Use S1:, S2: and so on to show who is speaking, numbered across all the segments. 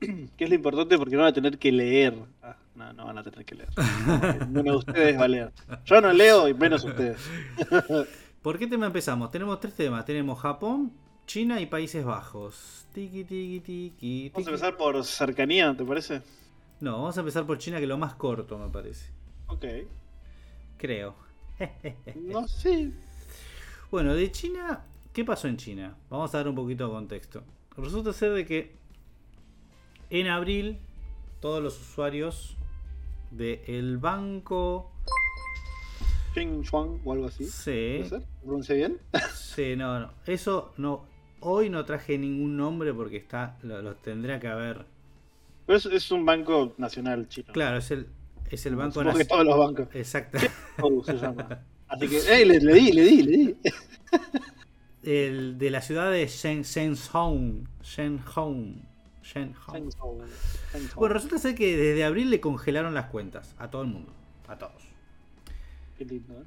S1: ¿Qué es lo importante? Porque no van a tener que leer. Ah, no, no van a tener que leer. Ninguno de ustedes va a leer. Yo no leo y menos ustedes.
S2: ¿Por qué tema empezamos? Tenemos tres temas. Tenemos Japón, China y Países Bajos. Tiki, tiki, tiki,
S1: Vamos a
S2: tiki.
S1: empezar por cercanía, ¿te parece?
S2: No, vamos a empezar por China, que es lo más corto, me parece.
S1: Ok.
S2: Creo.
S1: No, sí.
S2: Bueno, de China, ¿qué pasó en China? Vamos a dar un poquito de contexto. Resulta ser de que en abril todos los usuarios del banco...
S1: Ching Chuang o algo así.
S2: Sí,
S1: ¿Puede ser? ¿Pronuncié bien?
S2: sí, no, no. Eso no... Hoy no traje ningún nombre porque está lo, lo tendría que haber...
S1: Pero es, es un banco nacional chino.
S2: Claro, es el, es el banco nacional.
S1: todos los bancos.
S2: Exacto.
S1: Se llama. Así que, ¡ey! Le, le di, le di, le di.
S2: El de la ciudad de Shen, Shenzhou. Shenzhou, Shenzhou. Bueno, resulta ser que desde abril le congelaron las cuentas a todo el mundo. A todos.
S1: Qué lindo, ¿eh?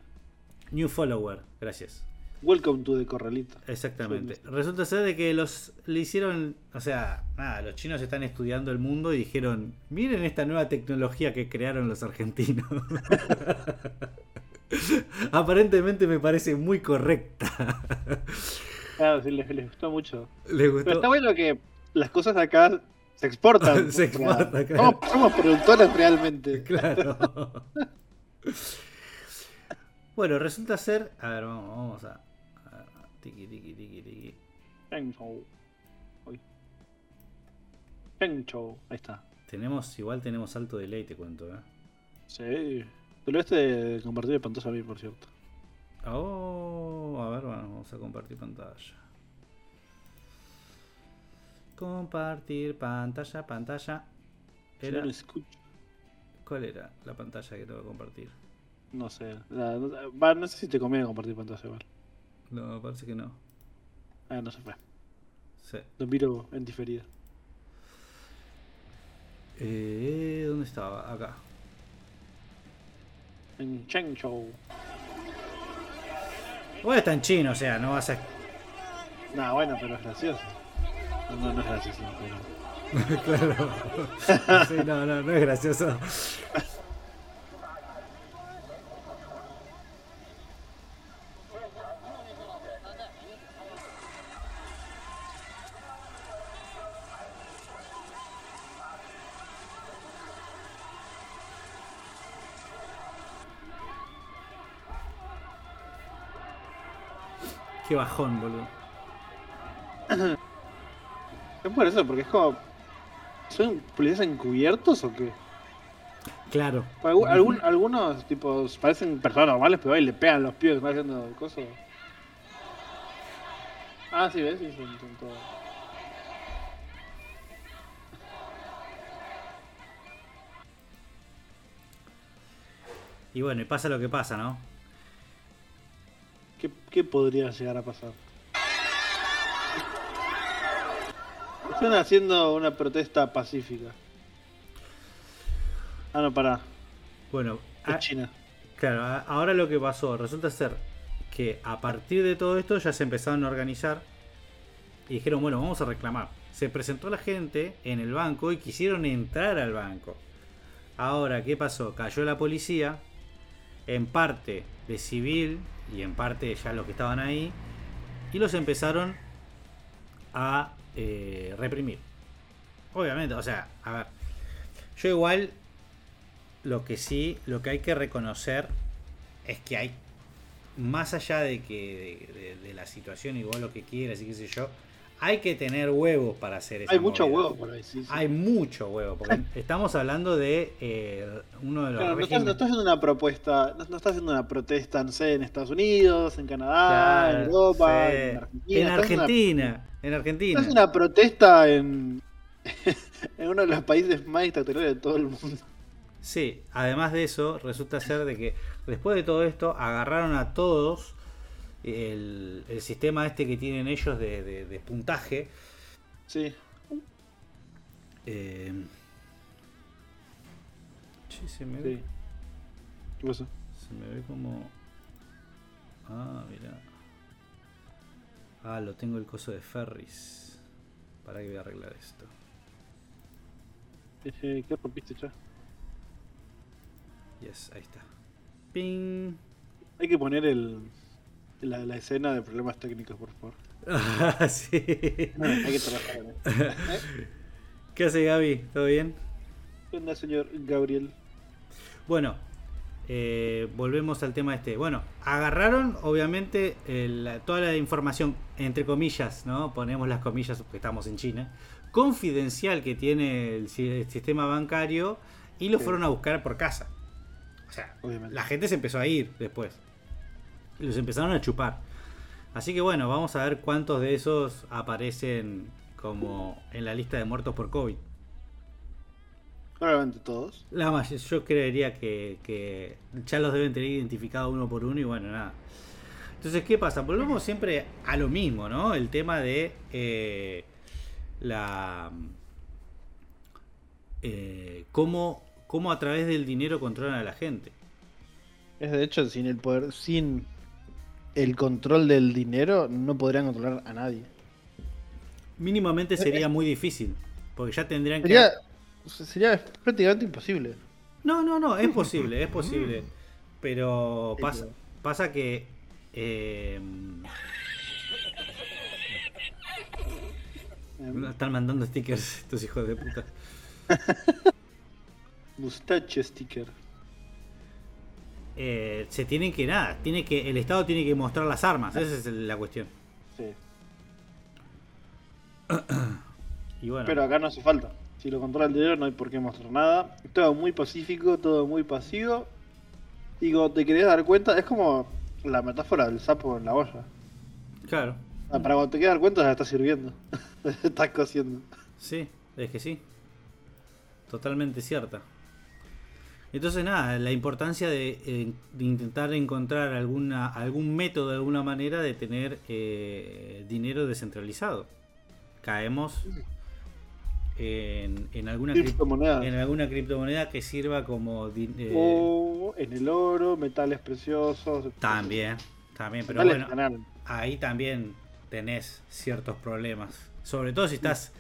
S2: New follower, gracias.
S1: Welcome to the corralito.
S2: Exactamente. Resulta ser de que los le hicieron, o sea, nada, los chinos están estudiando el mundo y dijeron, miren esta nueva tecnología que crearon los argentinos. Aparentemente me parece muy correcta.
S1: Claro, sí, les, les gustó mucho.
S2: ¿Le
S1: Pero está bueno que las cosas de acá se exportan.
S2: Se exportan, claro.
S1: somos, somos productores realmente.
S2: Claro. bueno, resulta ser. A ver, vamos, vamos a. a- Tiki, tiki, tiki, tiki.
S1: Ahí está.
S2: Tenemos, igual tenemos alto delay, te cuento, ¿eh?
S1: Sí. Te lo de compartir de pantalla a mí, por cierto.
S2: Oh, a ver, bueno, vamos a compartir pantalla. Compartir pantalla, pantalla. Era,
S1: no lo escucho.
S2: ¿Cuál era la pantalla que tengo que compartir?
S1: No sé. La- no, va, no sé si te conviene compartir pantalla igual.
S2: No, parece que no.
S1: Ah, no se fue.
S2: Sí.
S1: Lo miro en diferido.
S2: Eh, ¿Dónde estaba? Acá.
S1: En Shenzhou.
S2: Igual está en chino, o sea, no vas a.
S1: Nah, bueno, pero es gracioso. No, no, es gracioso, pero.
S2: claro. sí, no, no, no es gracioso. Qué bajón, boludo.
S1: Es por eso, porque es como. ¿Son policías encubiertos o qué?
S2: Claro.
S1: Algún- algunos tipos parecen personas normales, pero ahí le pegan los pies que están haciendo cosas. Ah, sí, ves, sí, son, son todos.
S2: Y bueno, y pasa lo que pasa, ¿no?
S1: ¿Qué, ¿Qué podría llegar a pasar? Están haciendo una protesta pacífica. Ah, no, pará.
S2: Bueno,
S1: Es
S2: a-
S1: China.
S2: claro, a- ahora lo que pasó, resulta ser que a partir de todo esto ya se empezaron a organizar y dijeron, bueno, vamos a reclamar. Se presentó la gente en el banco y quisieron entrar al banco. Ahora, ¿qué pasó? Cayó la policía, en parte de civil y en parte ya los que estaban ahí, y los empezaron a eh, reprimir. Obviamente, o sea, a ver, yo igual lo que sí, lo que hay que reconocer es que hay, más allá de que de, la situación y vos lo que quieras y qué sé yo, hay que tener huevos para hacer eso.
S1: Hay mucho huevo por ahí, sí. sí.
S2: Hay mucho huevo, porque estamos hablando de eh, uno de los
S1: Claro, no, estás, no
S2: regímenes-
S1: estás haciendo una propuesta, no, no estás haciendo una protesta, no sé, en Estados Unidos, en Canadá, en Europa,
S2: sí.
S1: en Argentina.
S2: En
S1: haciendo una-
S2: Argentina, en Argentina.
S1: Estás una protesta en, en uno de los países más dictatoriales de todo el mundo.
S2: Sí, además de eso, resulta ser de que después de todo esto agarraron a todos el, el sistema este que tienen ellos de, de- de puntaje.
S1: Sí.
S2: eh, che, se me ve.
S1: ¿Qué pasó?
S2: se me ve como. Ah, mira. Ah, lo tengo el coso de Ferris. Para que voy a arreglar esto.
S1: Eh, ¿Qué rompiste ya?
S2: Yes, ahí está. Ping.
S1: Hay que poner el, la, la escena de problemas técnicos, por favor.
S2: Ah, sí.
S1: Hay que trabajar eso.
S2: ¿Qué hace Gaby? ¿Todo bien?
S1: ¿Qué onda, señor Gabriel?
S2: Bueno, eh, volvemos al tema este. Bueno, agarraron obviamente el- toda la información, entre comillas, ¿no? Ponemos las comillas porque estamos en China, confidencial que tiene el, si- el sistema bancario y lo
S1: Sí.
S2: fueron a buscar por casa. O sea,
S1: Obviamente.
S2: la gente se empezó a ir después. Los empezaron a chupar. Así que bueno, vamos a ver cuántos de esos aparecen como en la lista de muertos por COVID.
S1: Probablemente todos.
S2: La may- yo creería que, que ya los deben tener identificados uno por uno y bueno, nada. Entonces, ¿qué pasa? Volvemos siempre a lo mismo, ¿no? El tema de eh, la... eh, cómo, cómo a través del dinero controlan a la gente.
S1: Es de hecho, sin el poder, sin el control del dinero, no podrían controlar a nadie.
S2: Mínimamente sería muy difícil, porque ya tendrían que...
S1: Sería, sería prácticamente imposible.
S2: No, no, no, es posible, es posible. Pero pasa, pasa que... eh,
S1: Eh,
S2: están mandando stickers estos hijos de puta.
S1: Mustache sticker.
S2: Eh, se tienen que nada, tiene que el Estado tiene que mostrar las armas, esa es la cuestión.
S1: Sí.
S2: Y bueno,
S1: Pero acá no hace falta. Si lo controla el dinero no hay por qué mostrar nada. Todo muy pacífico, todo muy pasivo. Y cuando te querés dar cuenta, es como la metáfora del sapo en la olla.
S2: claro,
S1: Ah, Para cuando te quedas dar cuenta ya está sirviendo. Estás cociendo.
S2: sí, es que sí. Totalmente cierta. Entonces nada, la importancia de, eh, de intentar encontrar alguna algún método de alguna manera de tener eh, dinero descentralizado. Caemos en, en alguna crip-
S1: Criptomonedas.
S2: en alguna criptomoneda que sirva como eh,
S1: O en el oro, metales preciosos.
S2: también, también, pero
S1: Metales
S2: bueno, ahí también tenés ciertos problemas. Sobre todo si estás.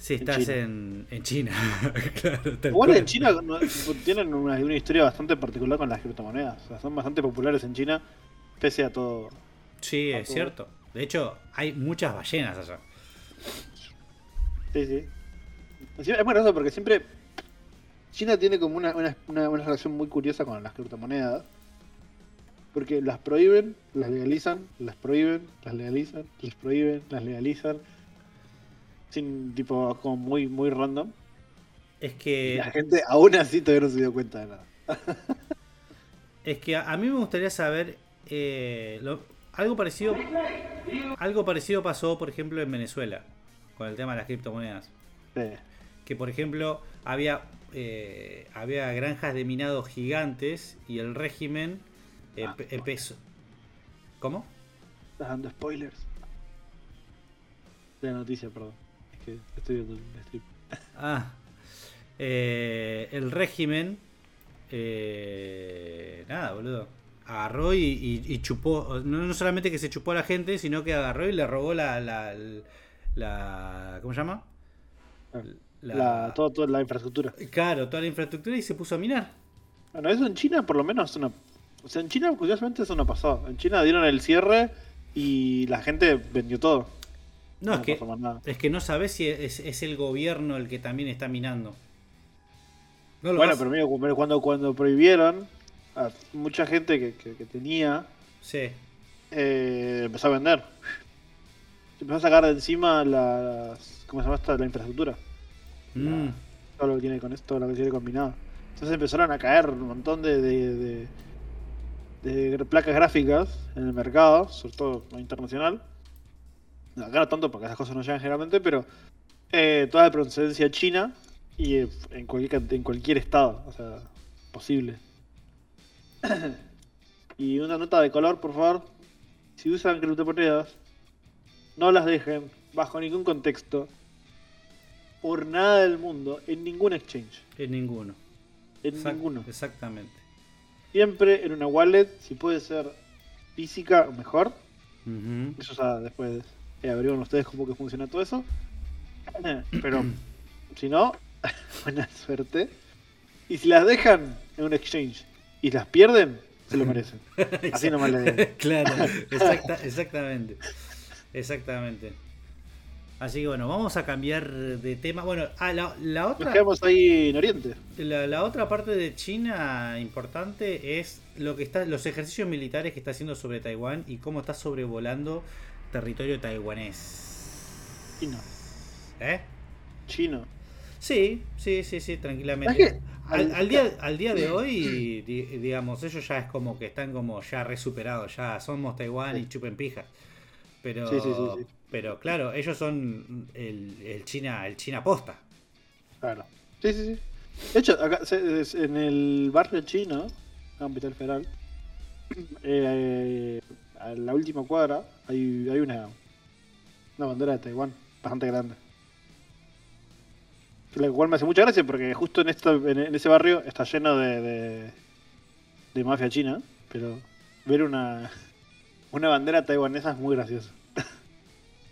S2: Si
S1: En
S2: estás
S1: China.
S2: en, en China. Claro,
S1: Igual en China no- tienen una, una historia bastante particular con las criptomonedas. O sea, son bastante populares en China, pese a todo.
S2: Sí,
S1: a
S2: es
S1: todo.
S2: cierto. De hecho, hay muchas ballenas allá.
S1: Sí, sí. Es muy gracioso porque siempre. China tiene como una, una, una, una relación muy curiosa con las criptomonedas. Porque las prohíben, las legalizan, las prohíben, las legalizan, las prohíben, las legalizan. Sin tipo, como muy, muy random.
S2: Es que.
S1: la gente aún así todavía no se dio cuenta de nada.
S2: Es que a, a mí me gustaría saber. eh, lo- algo parecido. Algo parecido pasó, por ejemplo, en Venezuela. Con el tema de las criptomonedas.
S1: Sí.
S2: que por ejemplo había eh, había granjas de minado gigantes y el régimen empe- empezó ¿cómo?
S1: Estás dando spoilers. De noticia, perdón. Que estoy viendo el strip.
S2: ah eh, el régimen eh, nada boludo agarró y, y- y chupó no, no solamente que se chupó a la gente sino que agarró y le robó la la, la ¿cómo se llama?
S1: Ah,
S2: La-
S1: La, todo- toda la infraestructura.
S2: claro toda la infraestructura y se puso a minar
S1: Bueno, eso en China por lo menos es una... O sea, en China curiosamente eso no pasó. En China dieron el cierre y la gente vendió todo.
S2: No, es que
S1: nada.
S2: Es que no sabes si es, es el gobierno el que también está minando. No lo
S1: Bueno, pero mira, cu- cuando, cuando prohibieron, a mucha gente que, que- que tenía
S2: Sí.
S1: eh, empezó a vender. Se empezó a sacar de encima las... ¿Cómo se llama esta? La infraestructura.
S2: Mm,
S1: todo lo que tiene con esto, todo lo que tiene combinado. Entonces empezaron a caer un montón de, de, de- de placas gráficas en el mercado, sobre todo internacional. Acá no tanto porque esas cosas no llegan generalmente, pero eh, toda de procedencia china y eh, en cualquier, en cualquier estado, o sea, posible. y una nota de color, por favor. Si usan criptomonedas, no las dejen bajo ningún contexto por nada del mundo en ningún exchange.
S2: en ninguno.
S1: En
S2: Exact-
S1: ninguno.
S2: Exactamente.
S1: Siempre en una wallet, si puede ser física, mejor.
S2: Ujú.
S1: Eso ya después eh, averiguan ustedes cómo que funciona todo eso. Pero Si no, buena suerte. Y si las dejan en un exchange y las pierden, se lo merecen. Así nomás le digo.
S2: claro, exacta- exactamente. Exactamente. Así que bueno, vamos a cambiar de tema. Bueno, ah, la, la
S1: Nos
S2: otra.
S1: quedamos ahí en Oriente.
S2: La, la otra parte de China importante es lo que está, los ejercicios militares que está haciendo sobre Taiwán y cómo está sobrevolando territorio taiwanés.
S1: Chino.
S2: ¿Eh?
S1: Chino.
S2: Sí, sí, sí, sí,
S1: ¿Sabes
S2: tranquilamente.
S1: qué?
S2: Al, al día, al día de hoy, di- digamos, ellos ya es como que están como ya resuperados, ya somos Taiwán y chupen pija. Pero,
S1: Sí, sí, sí, sí.
S2: pero claro, ellos son el, el China, el China posta.
S1: Claro. Sí, sí, sí. De hecho, acá en el barrio chino, Capital Federal, eh, a la última cuadra hay, hay una, una bandera de Taiwán bastante grande. La cual me hace mucha gracia porque justo en, esto, en, ese barrio está lleno de, de, mafia china, pero ver una, una bandera taiwanesa es muy gracioso.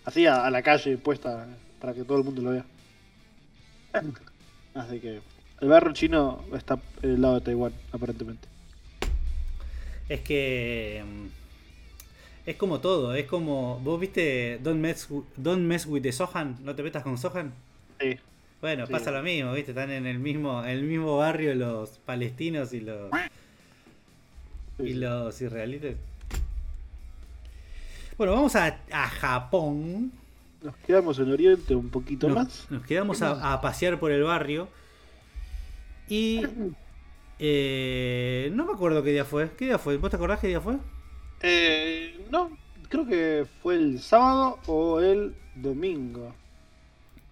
S1: Así a, la calle puesta para que todo el mundo lo vea. Así que el barrio chino está del lado de Taiwán, aparentemente.
S2: Es que es como todo, es como vos viste Don't mess, don't mess with the Sohan, no te metas con Sohan.
S1: Sí.
S2: Bueno,
S1: Sí.
S2: pasa lo mismo, viste, están en el mismo el mismo barrio los palestinos y los
S1: sí,
S2: y los israelitas. Bueno, vamos a, a Japón.
S1: Nos quedamos en Oriente un poquito
S2: Nos,
S1: más.
S2: nos quedamos a, a pasear por el barrio. Y. eh, no me acuerdo qué día fue. ¿Qué día fue? ¿Vos te acordás qué día fue?
S1: Eh, no, creo que fue el sábado o el domingo.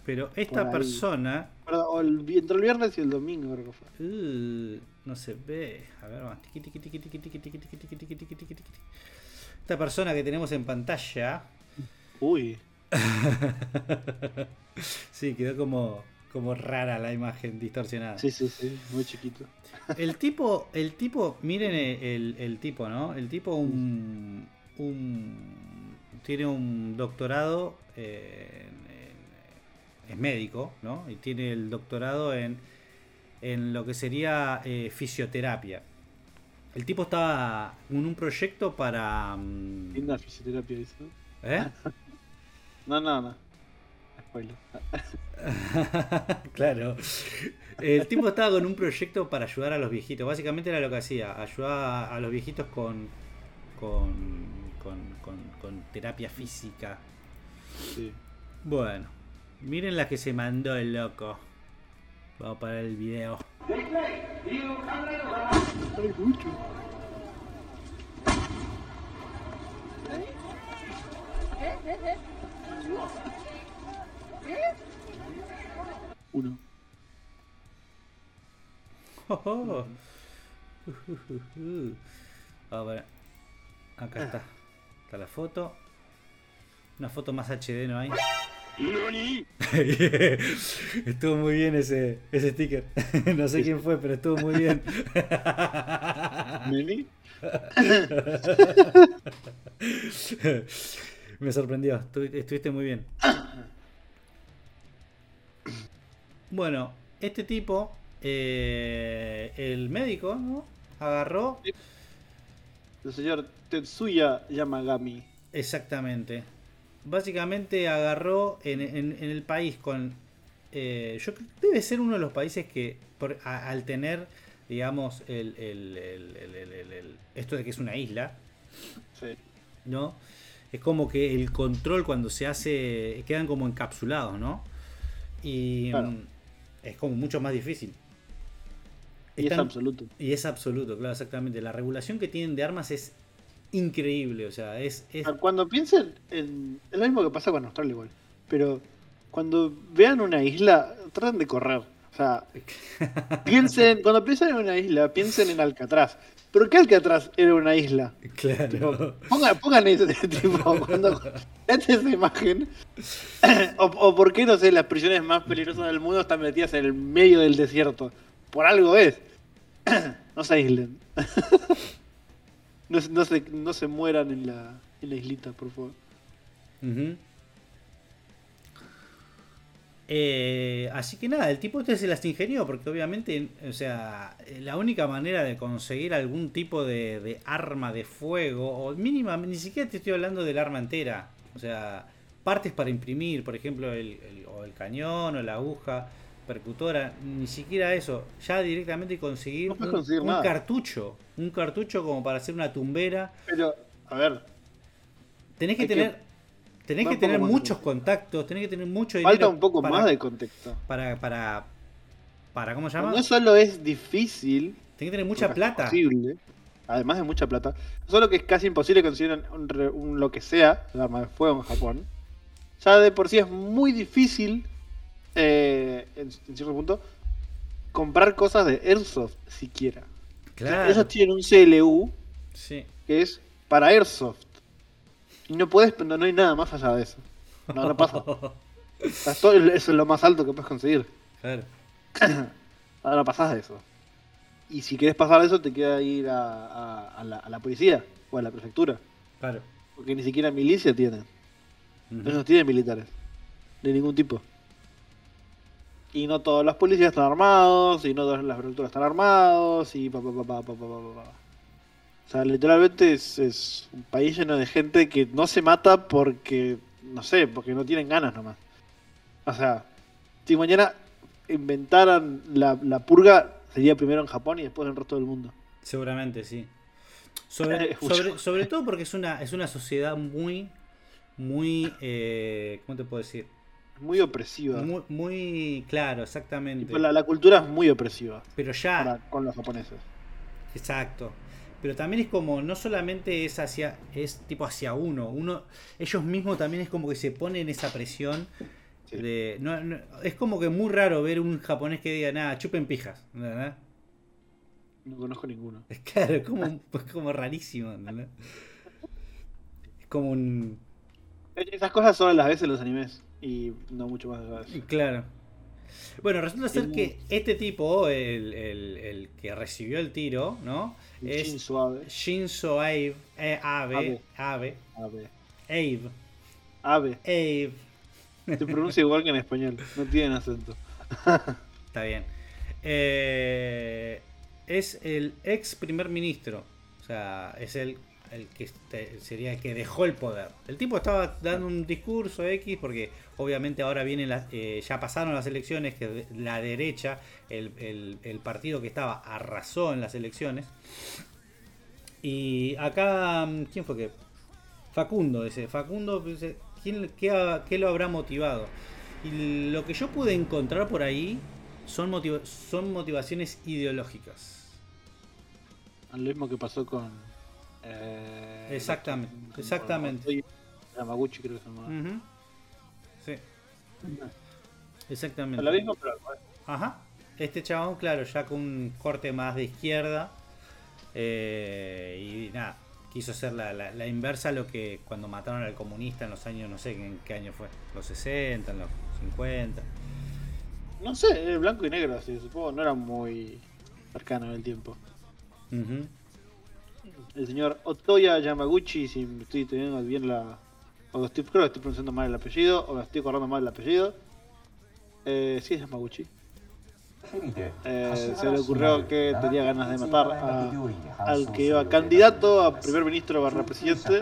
S2: Pero esta persona.
S1: El, entre el viernes y el domingo creo que fue.
S2: No se ve. A ver, más. Esta persona que tenemos en pantalla.
S1: Uy.
S2: sí, quedó como como rara la imagen distorsionada.
S1: sí, sí, sí, muy chiquito.
S2: El tipo, el tipo, miren el, el- tipo, ¿no? El tipo un, un- tiene un doctorado, en- en- es médico, ¿no? Y tiene el doctorado en, en lo que sería eh, fisioterapia. El tipo estaba en un proyecto para... mm,
S1: Linda fisioterapia dice. ¿no?
S2: ¿Eh?
S1: No, no, no. Spoiler.
S2: claro. El tipo estaba con un proyecto para ayudar a los viejitos. Básicamente era lo que hacía, ayudaba a los viejitos con con, con, con- con terapia física.
S1: Sí.
S2: Bueno, miren la que se mandó el loco. Vamos para el video.
S1: Ay, mucho. Uno.
S2: Oh, oh. Ujujuju. A ver, acá está. Está la foto. Una foto más HD no hay. estuvo muy bien ese, ese sticker. no sé quién fue, pero estuvo muy bien.
S1: ¿Mini?
S2: Me sorprendió, estu- estuviste muy bien. Bueno, este tipo, eh, el médico, ¿no? Agarró
S1: El señor Tetsuya Yamagami.
S2: exactamente. Básicamente agarró en, en- en el país con... eh, yo creo que debe ser uno de los países que por- a- al tener, digamos, el, el- el- esto de que es una isla,
S1: Sí.
S2: ¿no? Es como que el control cuando se hace, quedan como encapsulados, ¿no? Y
S1: Claro.
S2: Es como mucho más difícil.
S1: Y es absoluto.
S2: y es absoluto, claro, exactamente. La regulación que tienen de armas es increíble, o sea, es... es-
S1: Cuando piensen en. Es lo mismo que pasa con Australia igual. Pero cuando vean una isla, traten de correr. O sea, piensen. Cuando piensen en una isla, piensen en Alcatraz. ¿Pero qué Alcatraz era una isla?
S2: claro.
S1: Pongan, pongan ese tipo. Cuando esa imagen. o, o por qué, no sé, las prisiones más peligrosas del mundo están metidas en el medio del desierto. Por algo es. no se aíslen. no, se- no, se, no se mueran en la, en la islita, por favor.
S2: Ujú. Eh, así que nada, el tipo este se las ingenió porque obviamente, o sea, la única manera de conseguir algún tipo de, de arma de fuego, o mínima, ni siquiera te estoy hablando del arma entera, o sea, partes para imprimir, por ejemplo, el, el- o el cañón o la aguja percutora, ni siquiera eso, ya directamente conseguir,
S1: No
S2: un,
S1: conseguir
S2: un
S1: nada.
S2: cartucho, un cartucho como para hacer una tumbera,
S1: Pero, a ver,
S2: tenés que- tener... Tenés que tener muchos contactos, tenés que tener mucho dinero.
S1: falta un poco
S2: para-
S1: más de contexto.
S2: para, para, para, ¿cómo se llama?
S1: No solo es difícil,
S2: Tiene que tener mucha plata.
S1: imposible, además de mucha plata, no solo que es casi imposible conseguir un, un re- un lo que sea, el arma de fuego en Japón, ya de por sí es muy difícil, eh, en, en cierto punto, comprar cosas de Airsoft siquiera.
S2: Claro.
S1: Ellos tienen un CLU
S2: Sí.
S1: que es para Airsoft. Y no puedes, no, no hay nada más allá de eso. No, no pasa. Eso es lo más alto que puedes conseguir.
S2: Claro.
S1: Ahora pasás de eso. Y si quieres pasar de eso, te queda ir a, a, a, la, a la, policía o a la prefectura.
S2: Claro.
S1: Porque ni siquiera milicia tienen.
S2: Uh
S1: -huh. no tienen militares. De ningún tipo. Y no todas las policías están armados, y no todas las prefecturas están armados, y pa pa pa pa pa pa pa. pa. O sea, literalmente es, es un país lleno de gente que no se mata porque, no sé, porque no tienen ganas nomás. O sea, si mañana inventaran la, la purga, sería primero en Japón y después en el resto del mundo.
S2: Seguramente, sí. Sobre, sobre, sobre todo porque es una, es una sociedad muy, muy, eh, ¿cómo te puedo decir?
S1: Muy opresiva.
S2: Muy, muy claro, exactamente.
S1: La, la cultura es muy opresiva
S2: Pero ya,
S1: para- con los japoneses.
S2: Exacto. Pero también es como, no solamente es hacia, es tipo hacia uno, uno, ellos mismos también es como que se ponen esa presión
S1: Sí.
S2: de, no, no- es como que muy raro ver un japonés que diga, nada, chupen pijas, ¿verdad?
S1: No conozco ninguno.
S2: Es claro, es como, es como rarísimo, ¿entendés? Es como un,
S1: Esas cosas solo las ves en los animes y no mucho más de eso.
S2: claro. Bueno, resulta ser que este tipo, el, el- el que recibió el tiro, ¿no? Es
S1: chin suave.
S2: Shinzo Abe, eh, Abe,
S1: Abe.
S2: Abe. Abe,
S1: Ave.
S2: Abe.
S1: Se pronuncia igual que en español. No tienen acento.
S2: Está bien. Eh, es el ex primer ministro. O sea, es el, el que este- sería el que dejó el poder. El tipo estaba dando un discurso X porque obviamente ahora vienen las, eh, ya pasaron las elecciones, que la derecha, el, el- el partido que estaba, arrasó en las elecciones. Y acá, mm, ¿quién fue que? Facundo, ese. Facundo, dice, ¿quién, qué, ha- qué lo habrá motivado? Y lo que yo pude encontrar por ahí son, motiva- son motivaciones ideológicas.
S1: Lo mismo que pasó con. eh,
S2: Exactamente,
S1: con-
S2: exactamente.
S1: con Yamaguchi, creo que se.
S2: Sí, exactamente.
S1: Lo mismo, pero.
S2: Ajá. Este chabón, claro, ya con un corte más de izquierda. eh, y nada, quiso hacer la, la- la inversa a lo que cuando mataron al comunista en los años, no sé en qué año fue, los 60, en los 50.
S1: No sé, blanco y negro, así. Supongo no era muy cercano en el tiempo. El señor Otoya Yamaguchi, si me estoy teniendo bien la. O estoy, creo que estoy pronunciando mal el apellido, o me estoy acordando mal el apellido. Eh, sí, es Yamaguchi. Eh, se le ocurrió que tenía ganas de matar a- al que iba candidato a primer ministro barra presidente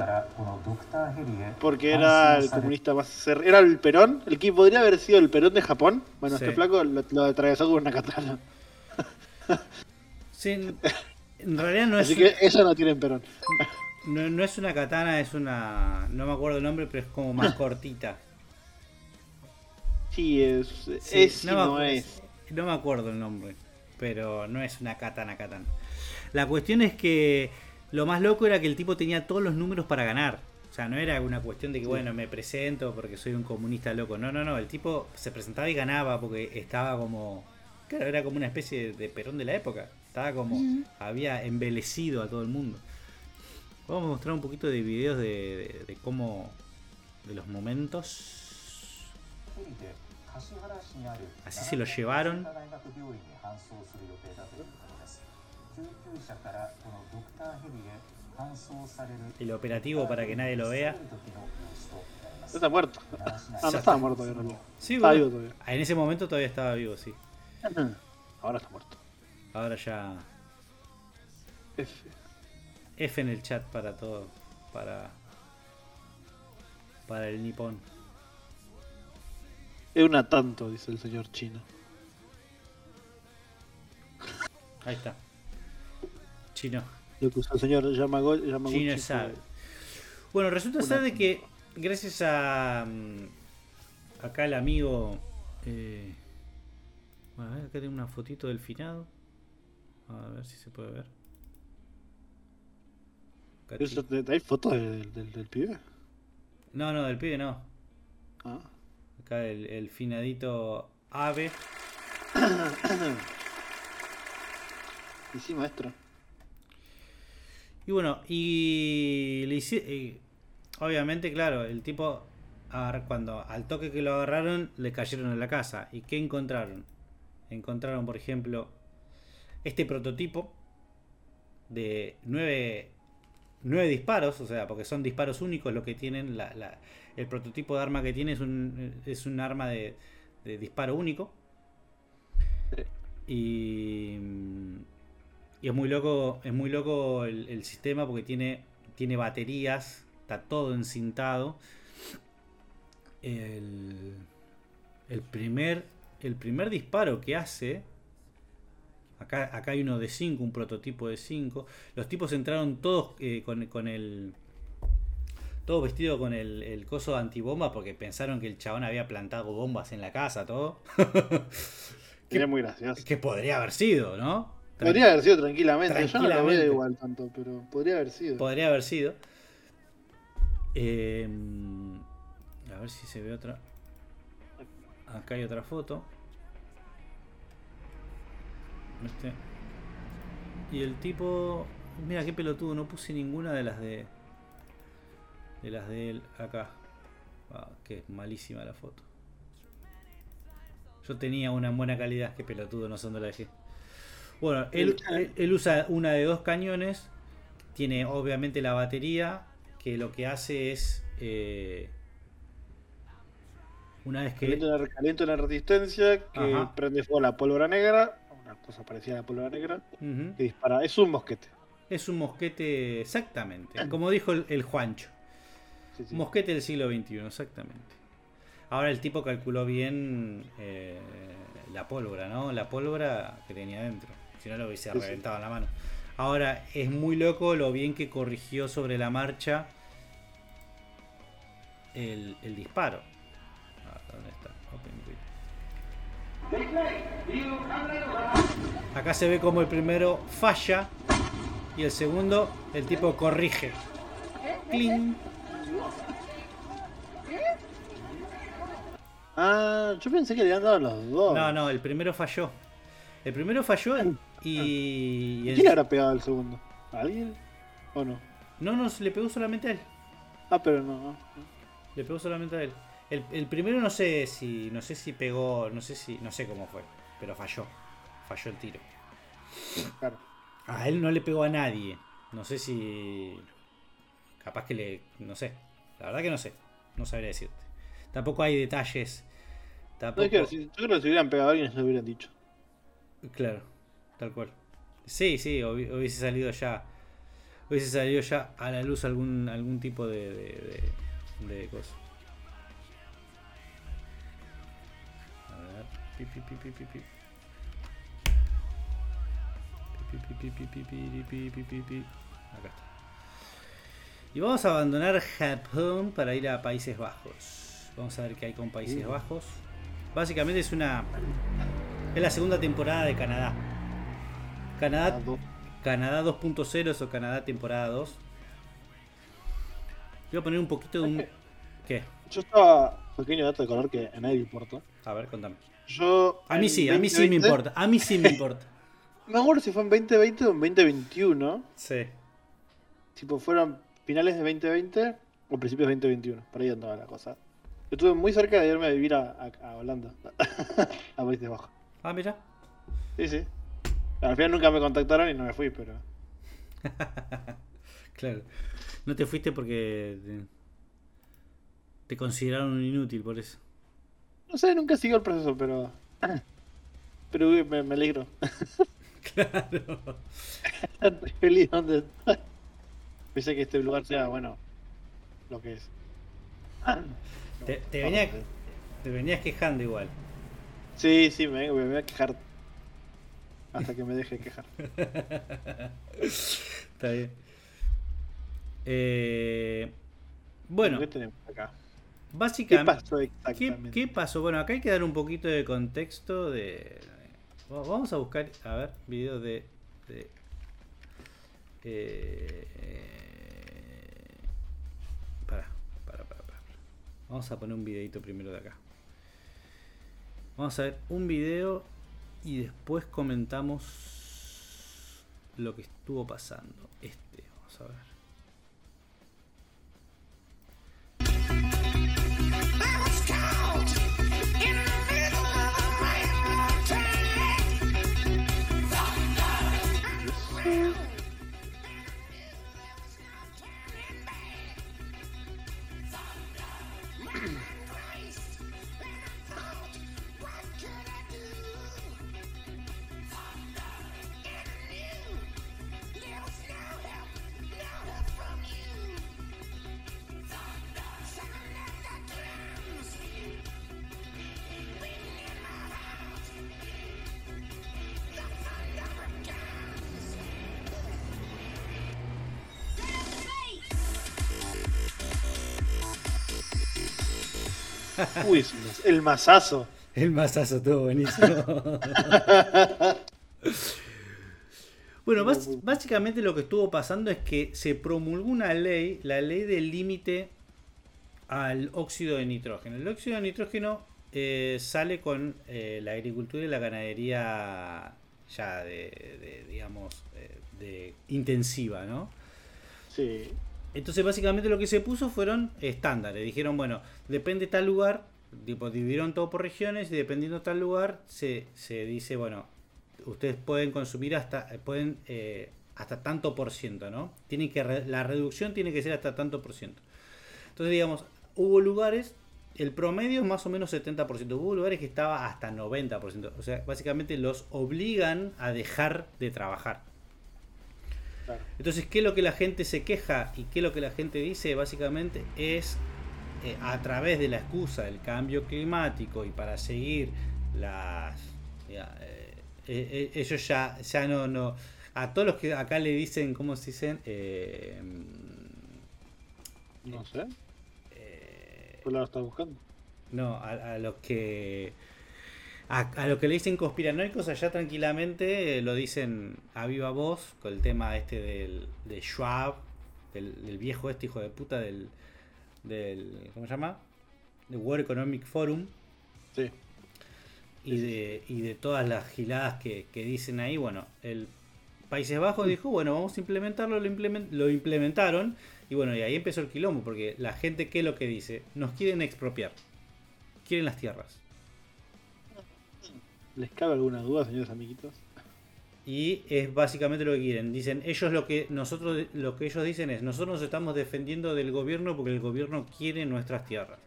S1: porque era el comunista más cer- era el Perón, el que podría haber sido el Perón de Japón. Bueno,
S2: Sí.
S1: este flaco lo, lo atravesó con una katana.
S2: Sí, en- en realidad no es,
S1: Así que ellos no tienen Perón.
S2: no, no es una katana, es una... No me acuerdo el nombre, pero es como más cortita.
S1: Sí, es,
S2: Sí,
S1: es y no
S2: acu-
S1: es.
S2: No me acuerdo el nombre, pero no es una katana katana. La cuestión es que lo más loco era que el tipo tenía todos los números para ganar. O sea, no era una cuestión de que, bueno, me presento porque soy un comunista loco. No, no, no. El tipo se presentaba y ganaba porque estaba como. Claro, era como una especie de perón de la época. Estaba como. Había embelecido a todo el mundo. Vamos a mostrar un poquito de videos de, de- de cómo. de los momentos.
S3: Así se lo llevaron.
S2: El operativo para que nadie lo vea.
S1: Está muerto. Ah, no estaba muerto todavía,
S2: Sí, estaba vivo todavía. En ese momento todavía estaba vivo, sí.
S1: Ahora está muerto.
S2: Ahora ya. F. F en el chat para todo. Para. Para el nipón.
S1: Es una tanto, dice el señor chino.
S2: Ahí está. Chino.
S1: Lo que usa el señor Yamaguchi.
S2: Chino sabe. Bueno, resulta ser de que gracias a. Mm, acá el amigo. Eh, bueno, a ver, acá tengo una fotito del finado. A ver si se puede ver.
S1: ¿Hay fotos del, del, pibe?
S2: No, no, del pibe no. Ah. Acá el, el finadito ave.
S1: y sí, maestro.
S2: Y bueno, y le hice, obviamente, claro, el tipo, cuando al toque que lo agarraron, le cayeron en la casa. ¿Y qué encontraron? Encontraron, por ejemplo, este prototipo de nueve, nueve disparos, o sea, porque son disparos únicos lo que tienen, la, el prototipo de arma que tiene es un, es un arma de, disparo único. Y y es muy loco, es muy loco el, sistema porque tiene, tiene baterías, está todo encintado. El, primer, el primer disparo que hace, acá, acá hay uno de 5, un prototipo de 5. Los tipos entraron todos eh, con, con, el... Todo vestido con el, el coso de antibomba porque pensaron que el chabón había plantado bombas en la casa, todo.
S1: que, muy gracioso.
S2: Que podría haber sido, ¿no?
S1: Podría haber sido tranquilamente. Yo no lo veo igual tanto, pero podría haber sido.
S2: Podría haber sido. Eh, a ver si se ve otra. Acá hay otra foto. Y el tipo. Mira qué pelotudo, no puse ninguna de las de. De las de él acá. Ah, que es malísima la foto. Yo tenía una buena calidad, qué pelotudo, no sé dónde la dejé. Bueno, él, usa una de dos cañones. Tiene obviamente la batería. Que lo que hace es. Eh,
S1: una vez que. Calienta la, resistencia. Que prende fuego la pólvora negra. Una cosa parecida a la pólvora negra. Que dispara. Es un mosquete.
S2: Es un mosquete, exactamente. Como dijo el, Juancho. Mosquete del siglo XXI, exactamente. Ahora el tipo calculó bien eh, la pólvora, ¿no? La pólvora que tenía dentro. Si no lo hubiese reventado en la mano. Ahora, es muy loco lo bien que corrigió sobre la marcha el, disparo. Acá se ve como el primero falla y el segundo el tipo corrige.
S1: Ah, yo pensé que le habían dado los dos.
S2: No, no, el primero falló. El primero falló y.
S1: ¿Quién le habrá pegado al segundo? ¿A alguien? ¿O no?
S2: No, no, le pegó solamente a él.
S1: Ah, pero no.
S2: Le pegó solamente a él. El, primero no sé si. No sé si pegó. No sé si. No sé cómo fue. Pero falló. Falló el tiro. Claro. A él no le pegó a nadie. No sé si. Capaz que le. No sé. La verdad que no sé. No sabría decirte. Tampoco hay detalles.
S1: Tampoco... yo creo que si hubieran pegado a alguien se lo hubieran dicho.
S2: Claro, tal cual. Sí, sí, hubiese salido ya. Hubiese salido ya a la luz algún, algún tipo de, de, de, cosa. Acá está. Y vamos a abandonar Japón para ir a Países Bajos. Vamos a ver qué hay con Países Bajos. Básicamente es una es la segunda temporada de Canadá. Canadá, Canadá 2.0 o Canadá temporada 2. Voy a poner un poquito de un. ¿Qué?
S1: Yo estaba. Pequeño dato de color que a nadie le importa.
S2: A ver, contame.
S1: Yo.
S2: A mí sí, a mí sí me importa. A mí sí me importa.
S1: me acuerdo si fue en 2020 o en 2021.
S2: Sí.
S1: Tipo, fueron finales de 2020 o principios de 2021. Por ahí andaba la cosa. Yo estuve muy cerca de irme a vivir a, a, Holanda. a Países Bajos.
S2: Ah, mira.
S1: Sí, sí. Al final nunca me contactaron y no me fui, pero.
S2: claro. No te fuiste porque. Te consideraron inútil por eso.
S1: No sé, nunca siguió el proceso, pero. Pero me, me alegro.
S2: Claro.
S1: Estoy feliz donde estoy. Pensé que este lugar sea, bueno, lo que es.
S2: Te, te venía- Te venías quejando igual.
S1: Sí, sí, me, me voy a quejar. Hasta que me deje quejar.
S2: Está bien. Eh, bueno,
S1: ¿Qué tenemos acá? ¿Qué
S2: básicamente.
S1: pasó
S2: ¿Qué,
S1: exactamente?
S2: qué pasó? Bueno, acá hay que dar un poquito de contexto de... Va- Vamos a buscar, a ver, videos de... de eh, para, para, para, para. Vamos a poner un videito primero de acá. Vamos a ver un video y después comentamos lo que estuvo pasando. Este, vamos a ver.
S1: Uy, es el mazazo.
S2: El masazo estuvo buenísimo. bueno, básicamente lo que estuvo pasando es que se promulgó una ley, la ley del límite al óxido de nitrógeno. El óxido de nitrógeno eh, sale con eh, la agricultura y la ganadería ya de, de, digamos, de intensiva, ¿no?
S1: Sí.
S2: Entonces básicamente lo que se puso fueron estándares. Dijeron, bueno, depende tal lugar, tipo, dividieron todo por regiones y dependiendo tal lugar se, se dice, bueno, ustedes pueden consumir hasta pueden eh, hasta tanto por ciento, ¿no? Tienen que la reducción tiene que ser hasta tanto por ciento. Entonces, digamos, hubo lugares, el promedio es más o menos 70%, hubo lugares que estaba hasta 90%. O sea, básicamente los obligan a dejar de trabajar.
S1: Claro.
S2: Entonces, ¿qué es lo que la gente se queja y qué es lo que la gente dice? Básicamente es eh, a través de la excusa del cambio climático y para seguir las... eh, eh, ellos ya, ya no, no... A todos los que acá le dicen, ¿cómo se dicen? Eh,
S1: No sé.
S2: eh,
S1: ¿Tú lo estás buscando?
S2: no, a, a los que... A, a los que le dicen conspiranoicos allá tranquilamente eh, lo dicen a viva voz con el tema este del, de Schwab, del, del viejo este hijo de puta del, del ¿cómo se llama? Del World Economic Forum
S1: Sí.
S2: y de, y de todas las giladas que, que dicen ahí, bueno, el Países Bajos dijo, bueno, vamos a implementarlo, lo, implemen- lo implementaron y bueno, y ahí empezó el quilombo porque la gente, ¿qué es lo que dice? Nos quieren expropiar, quieren las tierras.
S1: ¿Les cabe alguna duda, señores amiguitos?
S2: Y es básicamente lo que quieren. Dicen, ellos lo que nosotros lo que ellos dicen es, nosotros nos estamos defendiendo del gobierno porque el gobierno quiere nuestras tierras.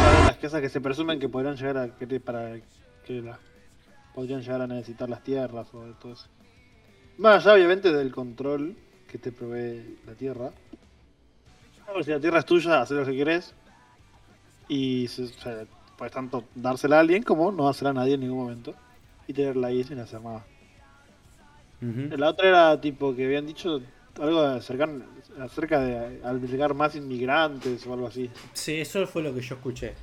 S1: ¿Saben las cosas que se presumen que podrían llegar para que podrían llegar a necesitar las tierras o todo eso. Más allá obviamente del control que te provee la tierra. Ahora, si la tierra es tuya, hacer lo que querés. Y o sea, puedes tanto dársela a alguien como no dársela a nadie en ningún momento. Y tenerla ahí sin hacer nada. La otra era tipo que habían dicho algo de acercar, acerca de albergar más inmigrantes o algo así.
S2: Sí, eso fue lo que yo escuché.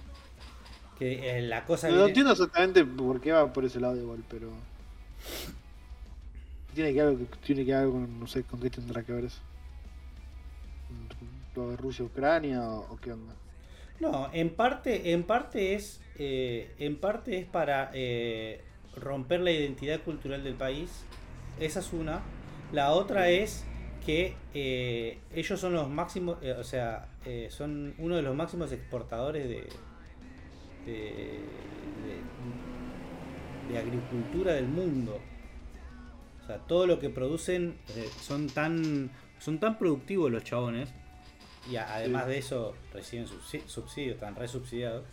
S2: Que eh, la cosa
S1: No,
S2: viene-
S1: entiendo exactamente por qué va por ese lado igual, pero. Tiene que algo, tiene que algo con, no sé, con qué tendrá que ver eso. ¿Lo de Rusia, Ucrania o, o qué onda?
S2: No, en parte, en parte es, eh, en parte es para eh, romper la identidad cultural del país. Esa es una. La otra es que eh, ellos son los máximos, eh, o sea, son uno de los máximos exportadores de, de, de- de agricultura del mundo. Sea, todo lo que producen eh, son tan son tan productivos los chabones y además de eso reciben subsidios, están re subsidiados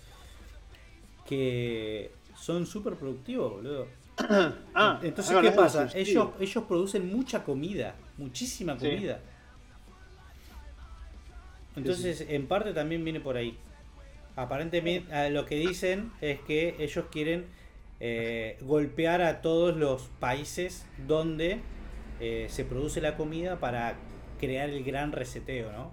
S2: que son súper productivos, boludo. ah, Entonces, ¿qué pasa? Ellos, ellos producen mucha comida, muchísima comida. Entonces, en parte también viene por ahí. Aparentemente, lo que dicen es que ellos quieren eh, golpear a todos los países donde eh, se produce la comida para crear el gran reseteo, ¿no?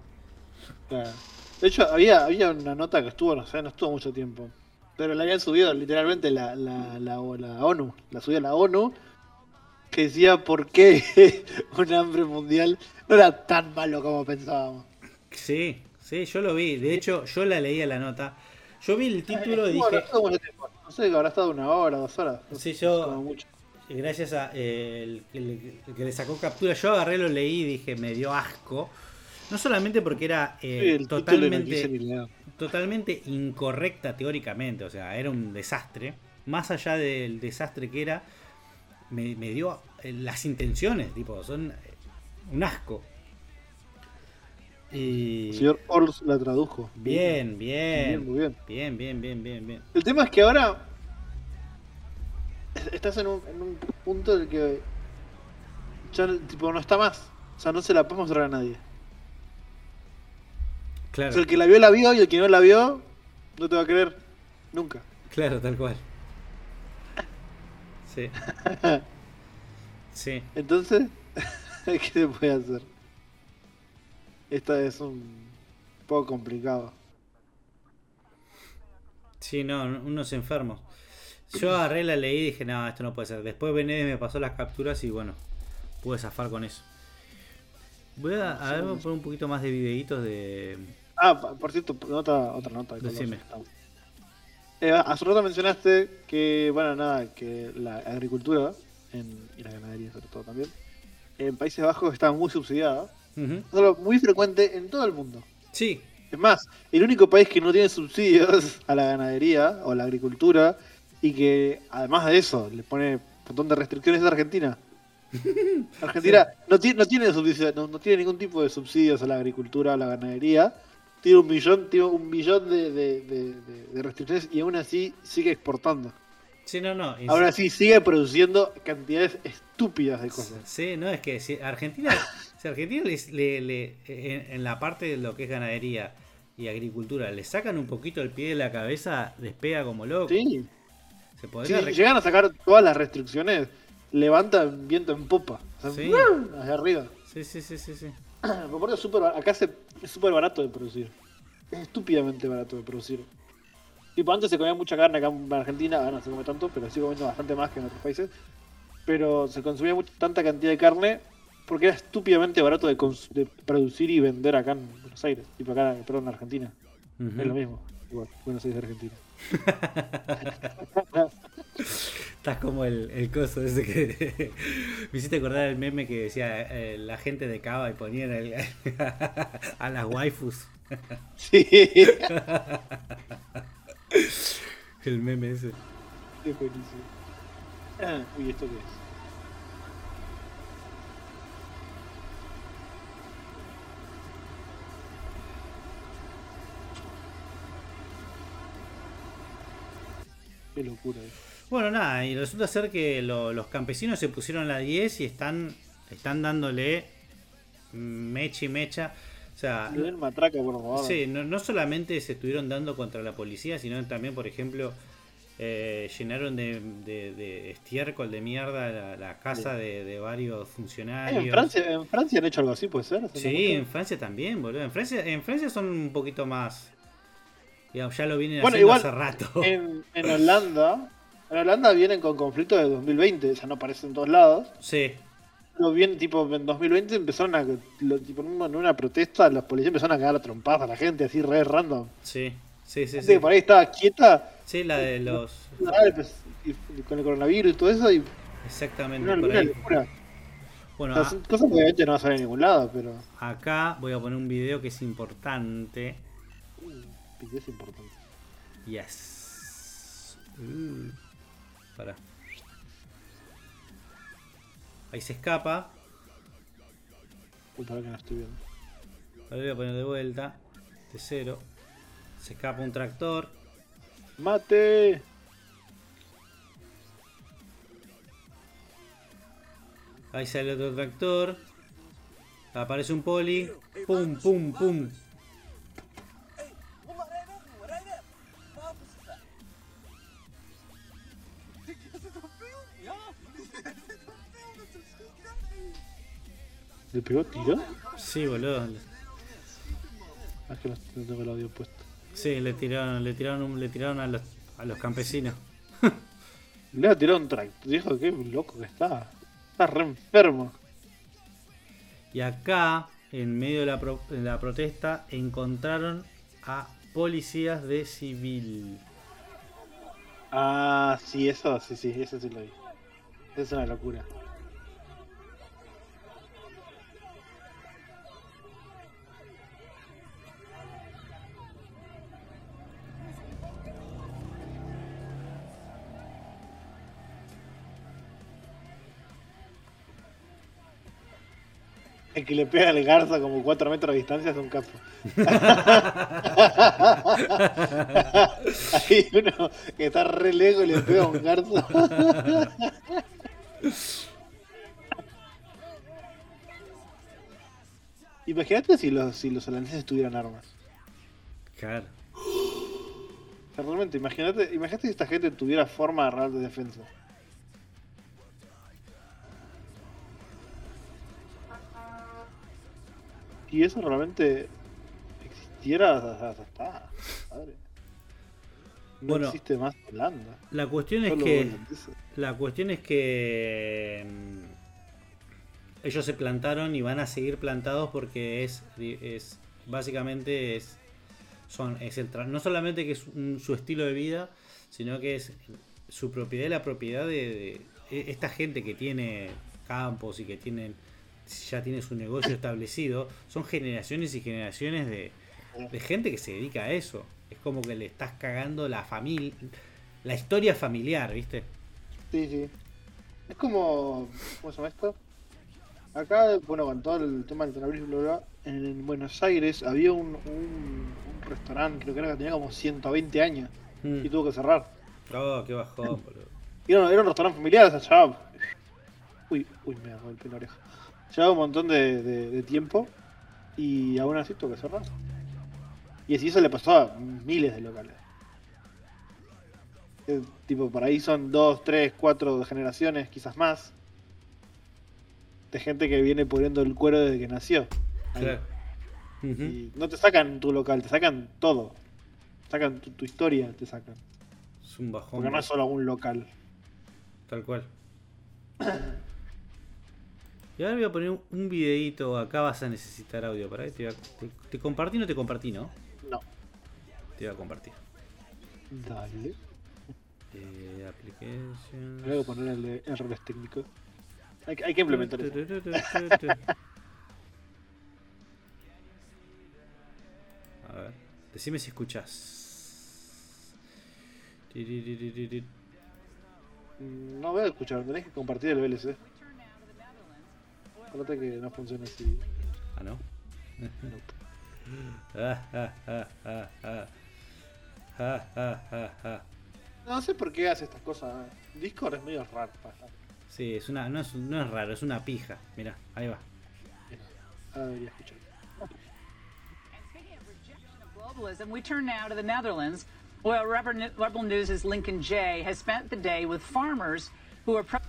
S1: De hecho, había, había una nota que estuvo, no sé, no estuvo mucho tiempo, pero la habían subido literalmente la, la, la, la ONU, la subió la ONU, que decía por qué un hambre mundial no era tan malo como pensábamos.
S2: Sí, sí, yo lo vi. De hecho, yo la leía la nota. Yo vi el título y dije.
S1: No sé, habrá estado una hora, dos horas.
S2: Sí, yo. Gracias a el, que le sacó captura, yo agarré, lo leí y dije, me dio asco. No solamente porque era eh, totalmente, totalmente incorrecta teóricamente, o sea, era un desastre. Más allá del desastre que era, me, dio eh, las intenciones, tipo, son eh, un asco.
S1: Y... El señor Orls la tradujo.
S2: Bien, bien. Bien, bien. Bien, bien, bien, bien,
S1: El tema es que ahora estás en un, en un punto en el que ya tipo, no está más. O sea, no se la podemos mostrar a nadie. Claro. O sea, el que la vio, la vio, y el que no la vio, no te va a creer nunca.
S2: Claro, tal cual. Sí.
S1: sí. Entonces, ¿qué se puede hacer? Esta es un poco complicado.
S2: Sí, no, unos enfermos. Yo agarré la leí y dije, no, esto no puede ser. Después Benedes me pasó las capturas y bueno, pude zafar con eso. Voy a, a ver, poner un poquito más de videitos de,
S1: Ah, por cierto, nota, otra nota. Eh, hace rato mencionaste que, bueno, nada, que la agricultura en, y la ganadería sobre todo también, en Países Bajos está muy subsidiada. Uh muy frecuente en todo el mundo.
S2: Sí.
S1: Es más, el único país que no tiene subsidios a la ganadería o a la agricultura y que además de eso le pone un montón de restricciones es Argentina. Argentina no, tiene, no, tiene no, tiene ningún tipo de subsidios a la agricultura o a la ganadería tiene un millón, tiene un millón de, restricciones y aún así sigue exportando.
S2: Sí, no, no.
S1: Aún así sigue produciendo cantidades estúpidas de cosas.
S2: Sí, no, es que si Argentina, si Argentina le, en, la parte de lo que es ganadería y agricultura le sacan un poquito el pie de la cabeza, despega como loco.
S1: Sí. Se podría si llegan a sacar todas las restricciones, levantan viento en popa. sí. hacia arriba.
S2: Sí, sí, sí, sí. sí.
S1: super, acá es súper barato de producir. Es estúpidamente barato de producir. Tipo, antes se comía mucha carne acá en Argentina, ahora no se come tanto, pero sigue comiendo bastante más que en otros países. Pero se consumía tanta cantidad de carne porque era estúpidamente barato de, producir y vender acá en Buenos Aires. Tipo acá, perdón, en Argentina. Es lo mismo. Igual, Buenos Aires, Argentina.
S2: Estás como el, el coso ese que me hiciste acordar el meme que decía eh, la gente de Cava y ponían a las waifus.
S1: Sí.
S2: el meme ese.
S1: Es buenísimo. Ah, uy, ¿esto qué es? Qué locura.
S2: Bueno, nada, y resulta ser que los campesinos se pusieron la 10 y están, están dándole mecha y mecha. O sea,
S1: matraca, por favor.
S2: Sí, no, solamente se estuvieron dando contra la policía, sino también, por ejemplo, eh, llenaron de, estiércol de mierda la, casa de, varios funcionarios.
S1: ¿En Francia, ¿En Francia han hecho algo así, puede ser?
S2: Sí, en Francia también, boludo. En Francia, en Francia son un poquito más ya lo vienen
S1: haciendo hace rato. En, en, Holanda, en Holanda vienen con conflictos de 2020, o sea, no aparecen en todos lados.
S2: Sí.
S1: Pero bien, tipo, en 2020 empezaron a, tipo, en una protesta, los policías empezaron a cagar a trompadas a la gente, así re random.
S2: Sí, sí, sí. sí.
S1: por ahí estaba quieta.
S2: Sí, la de los...
S1: Pues, con el coronavirus y todo eso. Y
S2: Exactamente, una, por ahí.
S1: Bueno, cosas que obviamente no va a salir a ningún lado, pero...
S2: Acá voy a poner un video que es importante
S1: es importante.
S2: Yes. Uh, para. Ahí se escapa.
S1: Uy, para que no estoy viendo.
S2: Ahora voy a poner de vuelta. De cero. Se escapa un tractor.
S1: ¡Mate!
S2: Ahí sale otro tractor. Aparece un poli. Pum, pum, pum.
S1: Pegó tiro?
S2: Sí, boludo.
S1: Ah, es que no tengo el audio puesto.
S2: Sí, le tiraron, le tiraron, le tiraron a los, a los campesinos.
S1: Le ha tirado un tractor. Dijo, qué loco que está. Está re enfermo.
S2: Y acá, en medio de la, pro- de la protesta, encontraron a policías de civil.
S1: Ah, sí, eso, sí, sí, eso sí lo vi. Es una locura. El que le pega al garza como 4 metros de distancia es un capo. Hay uno que está re lejos y le pega a un garza. Imagínate si los, si los holandeses tuvieran armas.
S2: Claro.
S1: O sea, realmente, imagínate, imagínate si esta gente tuviera forma real de defensa. Y eso realmente existiera, está. Padre. No
S2: Bueno.
S1: existe más Holanda.
S2: La cuestión es que. La cuestión es que mm, ellos se plantaron y van a seguir plantados porque es, es básicamente es son es el no solamente que es un- su estilo de vida, sino que es su propiedad y la propiedad de, de e- esta gente que tiene campos y que tienen ya tiene su negocio establecido, son generaciones y generaciones de, de gente que se dedica a eso. Es como que le estás cagando la familia, la historia familiar, ¿viste?
S1: Sí, sí. Es como. ¿Cómo se llama esto? Acá, bueno, con todo el tema del cannabis, bla, bla, bla, en Buenos Aires había un, un, un restaurante, creo que era que tenía como 120 años
S2: Mm.
S1: y tuvo que cerrar.
S2: Oh, qué bajón, boludo.
S1: Era, era un restaurante familiar, o sea. Uy, uy, me golpeé la oreja. Llevaba un montón de, de- de tiempo y aún así tuvo que cerrar. Y así eso le pasó a miles de locales. Eh, tipo, por ahí son dos, tres, cuatro generaciones, quizás más. De gente que viene poniendo el cuero desde que nació.
S2: Claro.
S1: Y no te sacan tu local, te sacan todo. Sacan tu, tu historia, te sacan.
S2: Es un bajón.
S1: Porque no es solo un local.
S2: Tal cual. Y ahora voy a poner un- videito. Acá vas a necesitar audio. Para te, a- te, te compartí, no te compartí, ¿no?
S1: No.
S2: Te voy a compartir.
S1: Dale.
S2: Eh, applications.
S1: Voy a poner el de errores técnicos. Hay, que- hay que implementar eso.
S2: A ver, decime si escuchas.
S1: Mm, No voy a escuchar, tenés que compartir el VLC. Acuérdate que no funciona así.
S2: Ah, no.
S1: No sé por qué hace estas cosas. Discord es medio raro. para-
S2: Sí, es una, no, es, no es raro, es una pija. Mira, ahí va.
S1: Ahora debería escuchar.
S4: Speaking of rejection of globalism, we turn now to the Netherlands. Well, Rebel, Rebel News' Lincoln Jay has spent the day with farmers who are pro-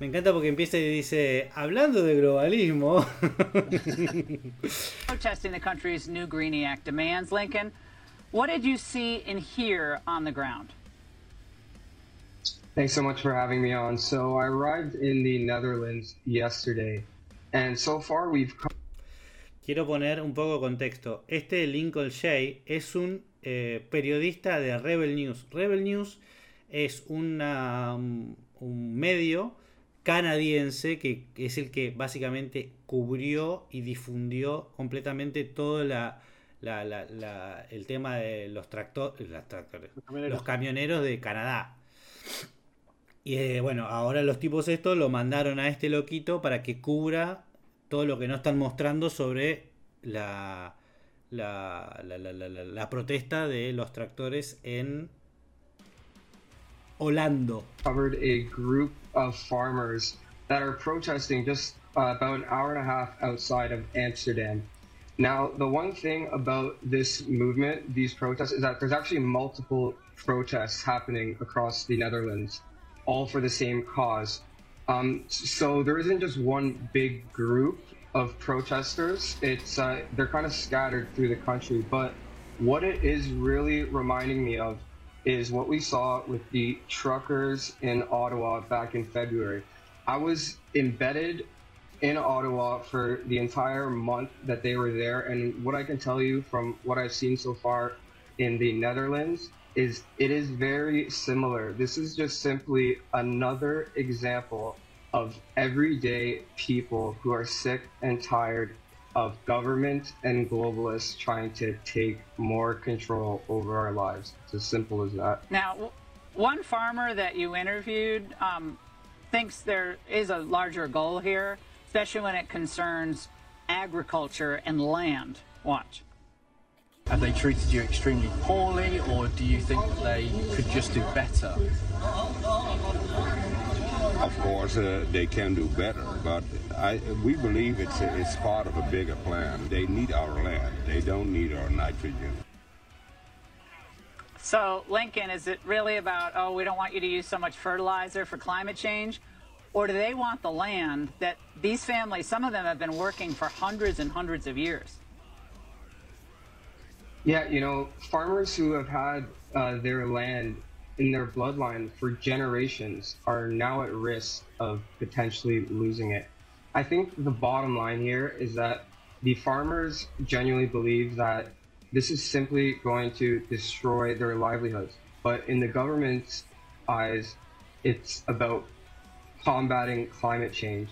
S2: Me encanta porque empieza y dice, hablando de globalismo.
S4: protesting the country's new Greenie Act demands. Lincoln, what did you see and hear on the ground?
S5: Thanks so much for having me on. So I arrived in the Netherlands yesterday, and so far we've come
S2: Quiero poner un poco de contexto. Este Lincoln Jay es un eh, periodista de Rebel News. Rebel News es una, um, un medio canadiense que es el que básicamente cubrió y difundió completamente todo la, la- la- la- el tema de los, tractores,
S1: Los camioneros.
S2: los camioneros de Canadá. Y eh, bueno, ahora los tipos estos lo mandaron a este loquito para que cubra todo lo que no están mostrando sobre la, la, la, la, la, la protesta de los tractores en Orlando.
S5: covered a group of farmers that are protesting just uh, about an hour and a half outside of Amsterdam. Now, the one thing about this movement, these protests, is that there's actually multiple protests happening across the Netherlands, all for the same cause. Um, so there isn't just one big group of protesters. It's uh, they're kind of scattered through the country. But what it is really reminding me of is what we saw with the truckers in Ottawa back in February. I was embedded in Ottawa for the entire month that they were there, and what I can tell you from what I've seen so far in the Netherlands is it is very similar. This is just simply another example of everyday people who are sick and tired of government and globalists trying to take more control over our lives. It's as simple as that.
S4: Now, one farmer that you interviewed um, thinks there is a larger goal here, especially when it concerns agriculture and land. Watch.
S6: Have they treated you extremely poorly, or do you think that they could just do better?
S7: Of course, uh, they can do better, but I, we believe it's, it's part of a bigger plan. They need our land. They don't need our nitrogen.
S4: So, Lincoln, is it really about, oh, we don't want you to use so much fertilizer for climate change? Or do they want the land that these families, some of them have been working for hundreds and hundreds of years?
S5: Yeah, you know, farmers who have had uh, their land in their bloodline for generations are now at risk of potentially losing it. I think the bottom line here is that the farmers genuinely believe that this is simply going to destroy their livelihoods. But in the government's eyes, it's about combating climate change.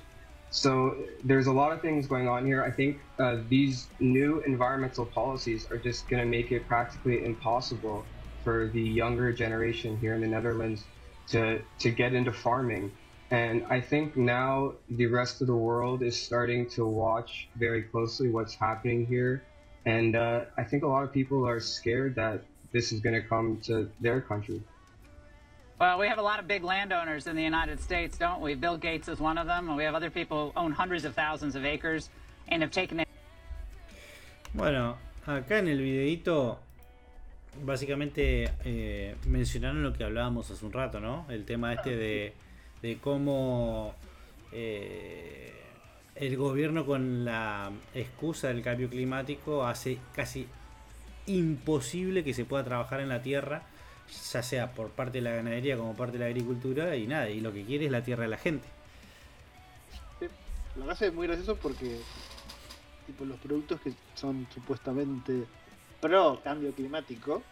S5: So there's a lot of things going on here. I think uh, these new environmental policies are just going to make it practically impossible for the younger generation here in the Netherlands to to get into farming. And I think now the rest of the world is starting to watch very closely what's happening here. And uh, I think a lot of people are scared that this is going to come to their country.
S4: Well, we have a lot of big landowners in the United States, don't we? Bill Gates is one of them, and we have other people who own hundreds of thousands of acres and have taken it.
S2: Bueno, acá en el videito básicamente eh, mencionaron lo que hablábamos hace un rato, ¿no? El tema este de, de cómo eh, el gobierno con la excusa del cambio climático hace casi imposible que se pueda trabajar en la tierra, ya sea por parte de la ganadería como parte de la agricultura y nada, y lo que quiere es la tierra de la gente.
S1: Lo que hace es muy gracioso porque los productos que son supuestamente pro cambio climático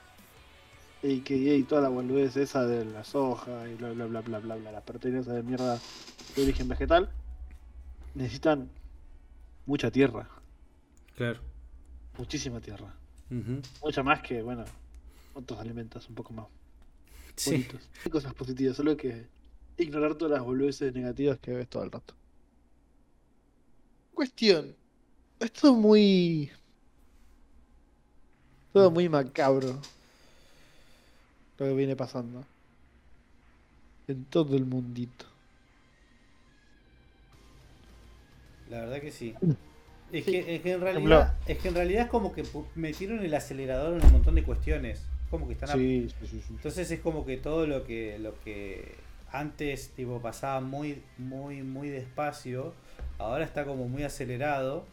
S1: y que y toda la boludez esa de la soja y bla bla bla bla bla bla las proteínas de mierda de origen vegetal necesitan mucha tierra,
S2: Claro.
S1: muchísima tierra,
S2: Ujú.
S1: mucha más que bueno otros alimentos un poco más
S2: Sí.
S1: bonitos. Hay cosas positivas, solo que ignorar todas las boludeces negativas que ves todo el rato. Cuestión. Esto es muy. Todo muy macabro. Lo que viene pasando. En todo el mundito.
S2: La verdad que sí.
S1: Mm.
S2: Es
S1: Sí.
S2: que, es que en realidad, es que en realidad es como que metieron el acelerador en un montón de cuestiones. Como que están a-
S1: Sí, sí, sí, sí.
S2: Entonces es como que todo lo que lo que antes tipo pasaba muy muy muy despacio, ahora está como muy acelerado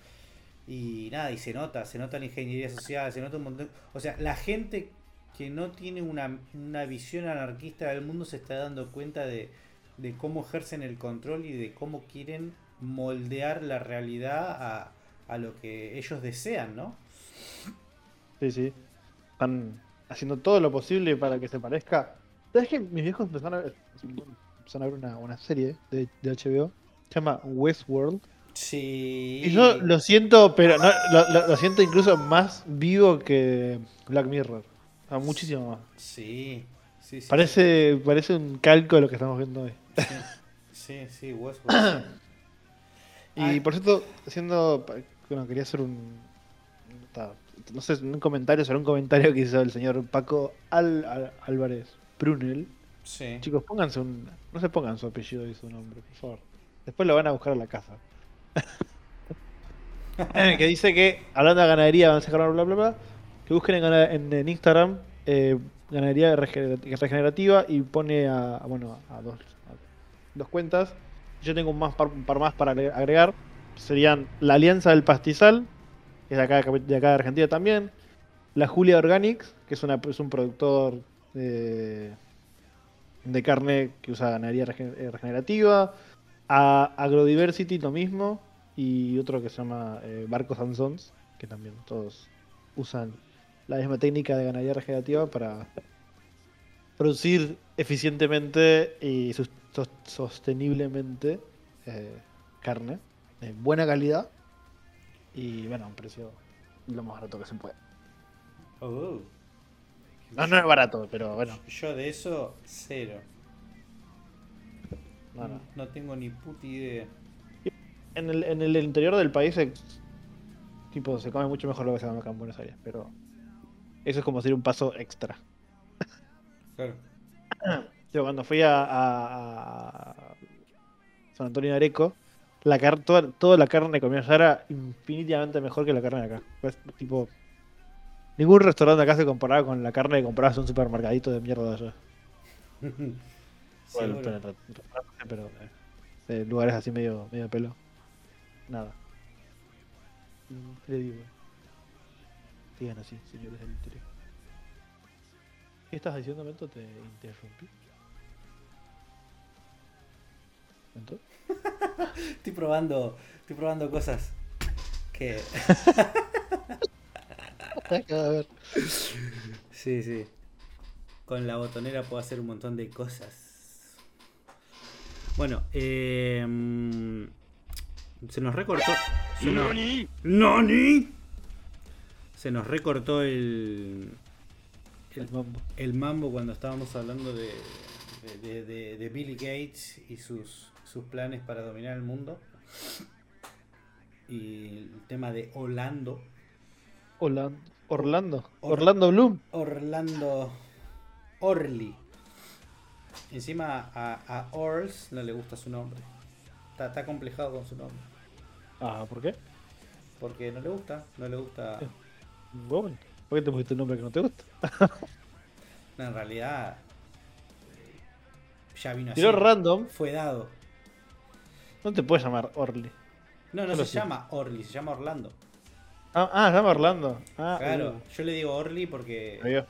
S2: y nada, y se nota, se nota la ingeniería social, se nota un montón, o sea, la gente que no tiene una, una visión anarquista del mundo se está dando cuenta de, de cómo ejercen el control y de cómo quieren moldear la realidad a, a lo que ellos desean, ¿no?
S1: Sí, sí. Están haciendo todo lo posible para que se parezca. ¿Sabes que mis viejos empezaron a ver, empezaron a ver una, una serie de, de HBO? Se llama Westworld.
S2: Sí.
S1: Y yo lo siento, pero no, lo, lo- siento incluso más vivo que Black Mirror. O sea, muchísimo más.
S2: Sí, sí, sí.
S1: Parece, parece un calco de lo que estamos viendo hoy.
S2: Sí, sí, Westworld.
S1: Y
S2: Ah.
S1: por cierto, haciendo. Bueno, quería hacer un. No sé, un comentario sobre un comentario que hizo el señor Paco Al- Al- Álvarez Prunel.
S2: Sí.
S1: Chicos, pónganse un. No se pongan su apellido y su nombre, por favor. Después lo van a buscar a la casa. que dice que, hablando de ganadería, van a sacar bla bla bla, que busquen en, Instagram eh, ganadería regener- regenerativa y pone a, bueno, a dos, dos cuentas. Yo tengo un, más par, más para agre- agregar. Serían la Alianza del Pastizal, que es de acá, de Argentina también. La Julia Organics, que es, un productor de, de carne que usa ganadería regen- eh, regenerativa. A Agrodiversity lo mismo. Y otro que se llama eh, Barcos and Sons, que también todos usan la misma técnica de ganadería regenerativa para producir eficientemente y sosteniblemente eh, carne de buena calidad y bueno, a un precio lo más barato que se puede.
S2: Oh.
S1: No, no es barato, pero bueno,
S2: Yo de eso, cero.
S1: No, no.
S2: No tengo ni puta idea.
S1: En el, en el interior del país se, tipo, se come mucho mejor lo que se come acá en Buenos Aires, pero eso es como hacer un paso extra.
S2: Claro.
S1: Yo cuando fui a, a- a San Antonio de Areco, la car toda, toda la carne que comía allá era infinitamente mejor que la carne de acá. Pues, tipo, ningún restaurante acá se comparaba con la carne que comprabas en un supermercadito de mierda allá. Bueno,
S2: Seguro.
S1: pero, pero, pero, eh, lugares así medio, medio pelo. Nada. Increíble. Sigan así, señores del interior. ¿Qué estás diciendo, Mento? Te interrumpí. ¿Mento?
S2: Estoy probando, estoy probando cosas que. Sí, sí. Con la botonera puedo hacer un montón de cosas. Bueno, eh, mm, se nos recortó. Se nos, ¡Nani! Se nos recortó el,
S1: El mambo.
S2: el mambo cuando estábamos hablando de, de, de- Billy Gates y sus, sus planes para dominar el mundo. Y el tema de Orlando.
S1: Orlando. Orlando.
S2: Or-
S1: Orlando Bloom.
S2: Orlando Orly. Encima a, a Orls no le gusta su nombre. Está, está complejado con su nombre.
S1: Ah, ¿por qué?
S2: Porque no le gusta, no le gusta.
S1: Bueno, ¿por qué te pusiste un nombre que no te gusta?
S2: No, en realidad ya vino así.
S1: Tiró random.
S2: Fue dado.
S1: No te puedes llamar Orly.
S2: No, no
S1: Solo
S2: se
S1: sí.
S2: llama Orly, se llama Orlando.
S1: Ah, ah, se llama Orlando. Ah,
S2: Claro,
S1: uh,
S2: yo le digo Orly porque
S1: cabió.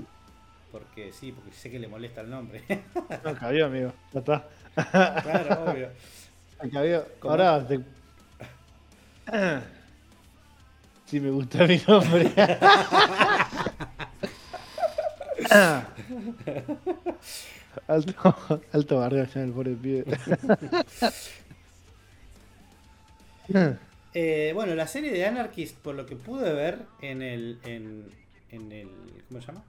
S2: Porque sí, porque sé que le molesta el nombre.
S1: No, amigo. Ya está.
S2: claro, obvio.
S1: Ahora te. Sí, me gusta mi nombre. alto, alto barrio allá en el pobre pibe.
S2: Eh, bueno, la serie de Anarchist, por lo que pude ver en el. En, en el ¿Cómo se llama?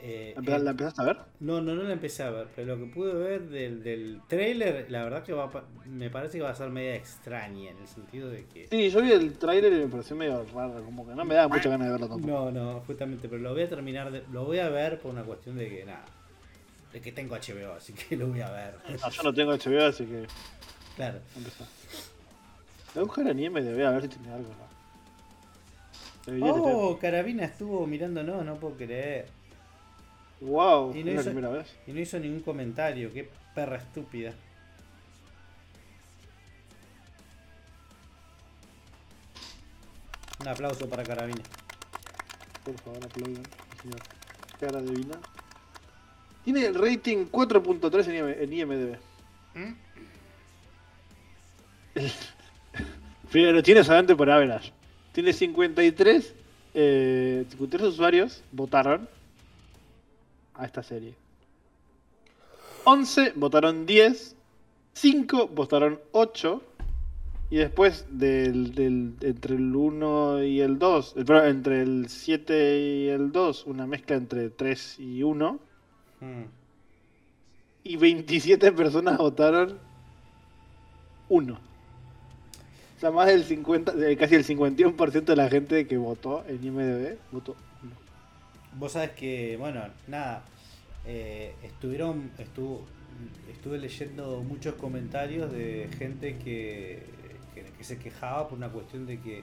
S2: Eh,
S1: ¿La
S2: en-
S1: la empezaste a ver?
S2: no, no, no la empecé a ver, pero lo que pude ver del, del trailer, la verdad que va me parece que va a ser media extraña, en el sentido de que.
S1: Sí, yo vi el tráiler y me pareció medio raro, como que no me daba mucha ganas de verlo tampoco.
S2: No, no, justamente, pero lo voy a terminar de. Lo voy a ver por una cuestión de que, nada. De que tengo HBO, así que lo voy a ver.
S1: No, yo no tengo HBO, así que
S2: Claro.
S1: empezó. Voy a buscar en IMDB a ver si tiene algo. ¿no?
S2: Oh, Carabina estuvo mirándonos, no puedo creer.
S1: Wow,
S2: y
S1: es
S2: no
S1: la
S2: hizo-
S1: primera vez.
S2: Y no hizo ningún comentario, qué perra estúpida. Un aplauso para Carabina.
S1: Por favor, aplaudan, señor. Cara de vina. Tiene el rating 4.3 en, IM en IMDB. El- Pero tiene solamente por average. Tiene 53, eh, 53 usuarios votaron a esta serie. 11 votaron 10, 5 votaron 8 y después del, del- entre el 1 y el 2, eh, perdón, entre el 7 y el 2, una mezcla entre 3 y 1.
S2: Mm.
S1: y 27 personas votaron uno. O sea, más del 50, de- casi el 51% de la gente que votó en IMDB votó.
S2: Vos sabés que, bueno, nada, eh, estuvieron, estuvo, estuve leyendo muchos comentarios de gente que, que, se quejaba por una cuestión de que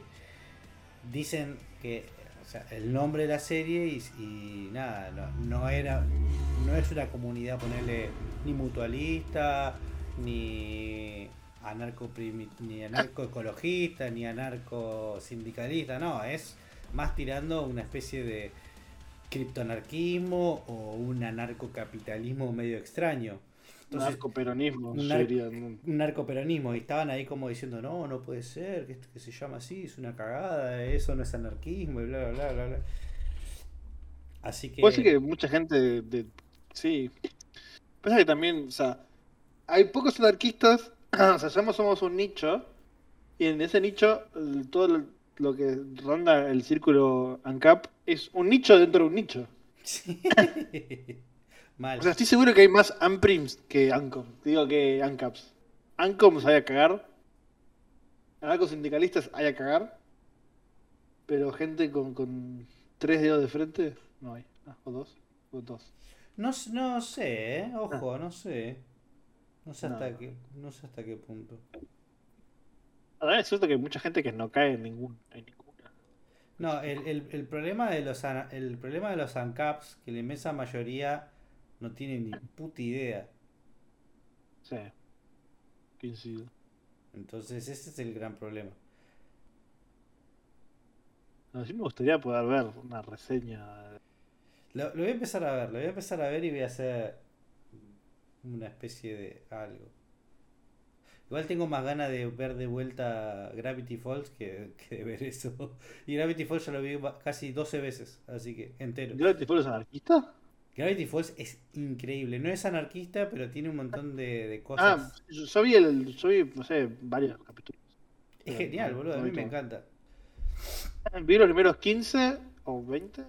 S2: dicen que, o sea, el nombre de la serie y, y nada, no, no era, no es una comunidad, ponerle ni mutualista, ni anarco ni anarcoecologista, ni anarco sindicalista, no, es más tirando una especie de criptoanarquismo o un anarcocapitalismo medio extraño. Entonces,
S1: Narcoperonismo
S2: un nar-
S1: sería, ¿no?
S2: un narcoperonismo y estaban ahí como diciendo no no puede ser que esto que se llama así es una cagada eso no es anarquismo y bla bla bla bla, bla. así que,
S1: Puede ser que mucha gente de, de- sí. Pasa que también, o sea, hay pocos anarquistas, o sea, somos, somos un nicho, y en ese nicho, el- todo lo, lo que ronda el círculo ANCAP es un nicho dentro de un nicho.
S2: Sí. mal
S1: O sea, estoy seguro que hay más ANPRIMS que ANCOM, digo que ANCAPs. ANCOMs hay a cagar, anarcosindicalistas hay a cagar, pero gente con, con tres dedos de frente, no hay. Ah, o dos, o dos.
S2: no, no sé ¿eh? ojo no sé no sé hasta
S1: No.
S2: qué no sé hasta qué punto
S1: Ahora es cierto que hay mucha gente que no cae en, ningún, en ninguna.
S2: no el, el, el problema de los el problema de los ANCAPs que la inmensa mayoría no tiene ni puta idea
S1: Sí. Coincido.
S2: entonces ese es el gran problema
S1: No, sí me gustaría poder ver una reseña.
S2: Lo, lo voy a empezar a ver, lo voy a empezar a ver y voy a hacer una especie de algo. Igual tengo más ganas de ver de vuelta Gravity Falls que, que de ver eso. Y Gravity Falls ya lo vi casi 12 veces, así que entero.
S1: ¿Gravity Falls es anarquista?
S2: Gravity Falls es increíble, no es anarquista, pero tiene un montón de, de
S1: Ah,
S2: cosas.
S1: yo, yo vi el. Yo vi, no sé, varios capítulos.
S2: es genial,
S1: no,
S2: boludo, a mí me encanta.
S1: Vi los primeros 15 o 20.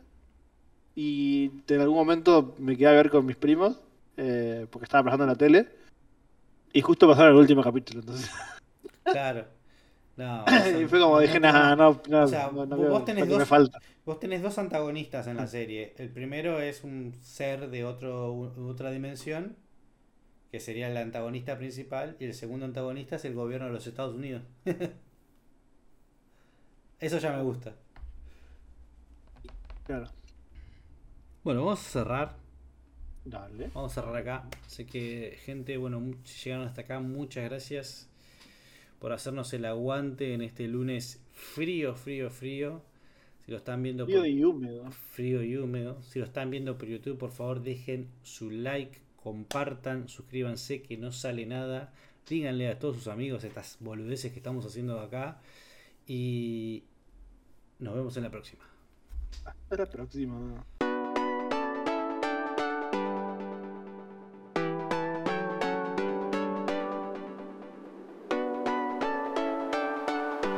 S1: Y en algún momento me quedé a ver con mis primos. eh, porque estaba pasando en la tele. Y justo pasaron el último capítulo. Entonces.
S2: Claro. No,
S1: y fue como dije,
S2: no,
S1: nada, no, no,
S2: O sea,
S1: no, no
S2: vos
S1: veo
S2: tenés
S1: que me
S2: dos-
S1: falta.
S2: Vos tenés dos antagonistas en la serie. El primero es un ser de otro, otra dimensión, que sería el antagonista principal, y el segundo antagonista es el gobierno de los Estados Unidos. Eso ya me gusta.
S1: Claro.
S2: Bueno, vamos a cerrar.
S1: Dale.
S2: Vamos a cerrar acá. Sé que, gente, bueno, llegaron hasta acá. Muchas gracias por hacernos el aguante en este lunes frío, frío, frío. Si lo están viendo
S1: Frío
S2: por-
S1: y húmedo.
S2: frío y húmedo. Si lo están viendo por YouTube, por favor dejen su like, compartan, suscríbanse que no sale nada. Díganle a todos sus amigos estas boludeces que estamos haciendo acá. Y nos vemos en la próxima.
S1: Hasta la próxima.